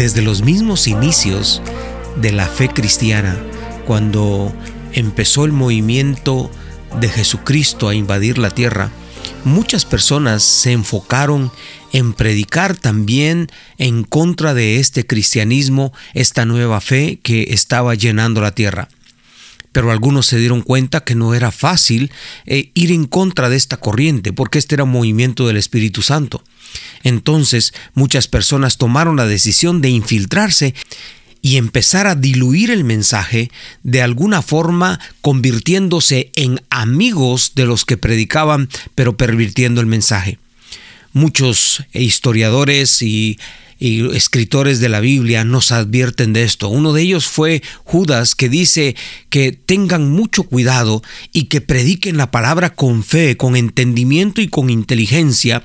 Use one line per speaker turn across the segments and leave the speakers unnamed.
Desde los mismos inicios de la fe cristiana, cuando empezó el movimiento de Jesucristo a invadir la tierra, muchas personas se enfocaron en predicar también en contra de este cristianismo, esta nueva fe que estaba llenando la tierra. Pero algunos se dieron cuenta que no era fácil eh, ir en contra de esta corriente, porque este era un movimiento del Espíritu Santo. Entonces muchas personas tomaron la decisión de infiltrarse y empezar a diluir el mensaje, de alguna forma convirtiéndose en amigos de los que predicaban, pero pervirtiendo el mensaje. Muchos historiadores y, escritores de la Biblia nos advierten de esto. Uno de ellos fue Judas, que dice que tengan mucho cuidado y que prediquen la palabra con fe, con entendimiento y con inteligencia.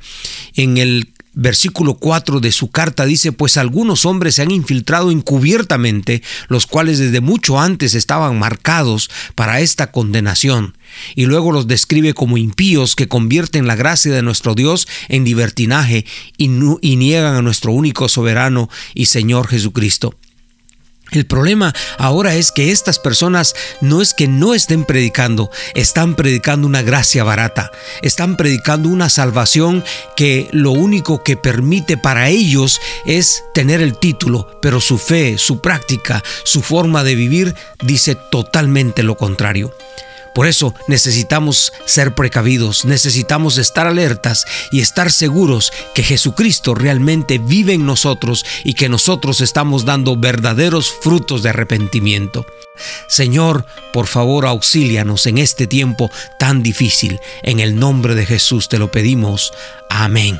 En el versículo 4 de su carta dice, pues algunos hombres se han infiltrado encubiertamente, los cuales desde mucho antes estaban marcados para esta condenación. Y luego los describe como impíos que convierten la gracia de nuestro Dios en libertinaje y, y niegan a nuestro único soberano y Señor Jesucristo. El problema ahora es que estas personas no es que no estén predicando, están predicando una gracia barata, están predicando una salvación que lo único que permite para ellos es tener el título, pero su fe, su práctica, su forma de vivir dice totalmente lo contrario. Por eso necesitamos ser precavidos, necesitamos estar alertas y estar seguros que Jesucristo realmente vive en nosotros y que nosotros estamos dando verdaderos frutos de arrepentimiento. Señor, por favor auxílianos en este tiempo tan difícil. En el nombre de Jesús te lo pedimos. Amén.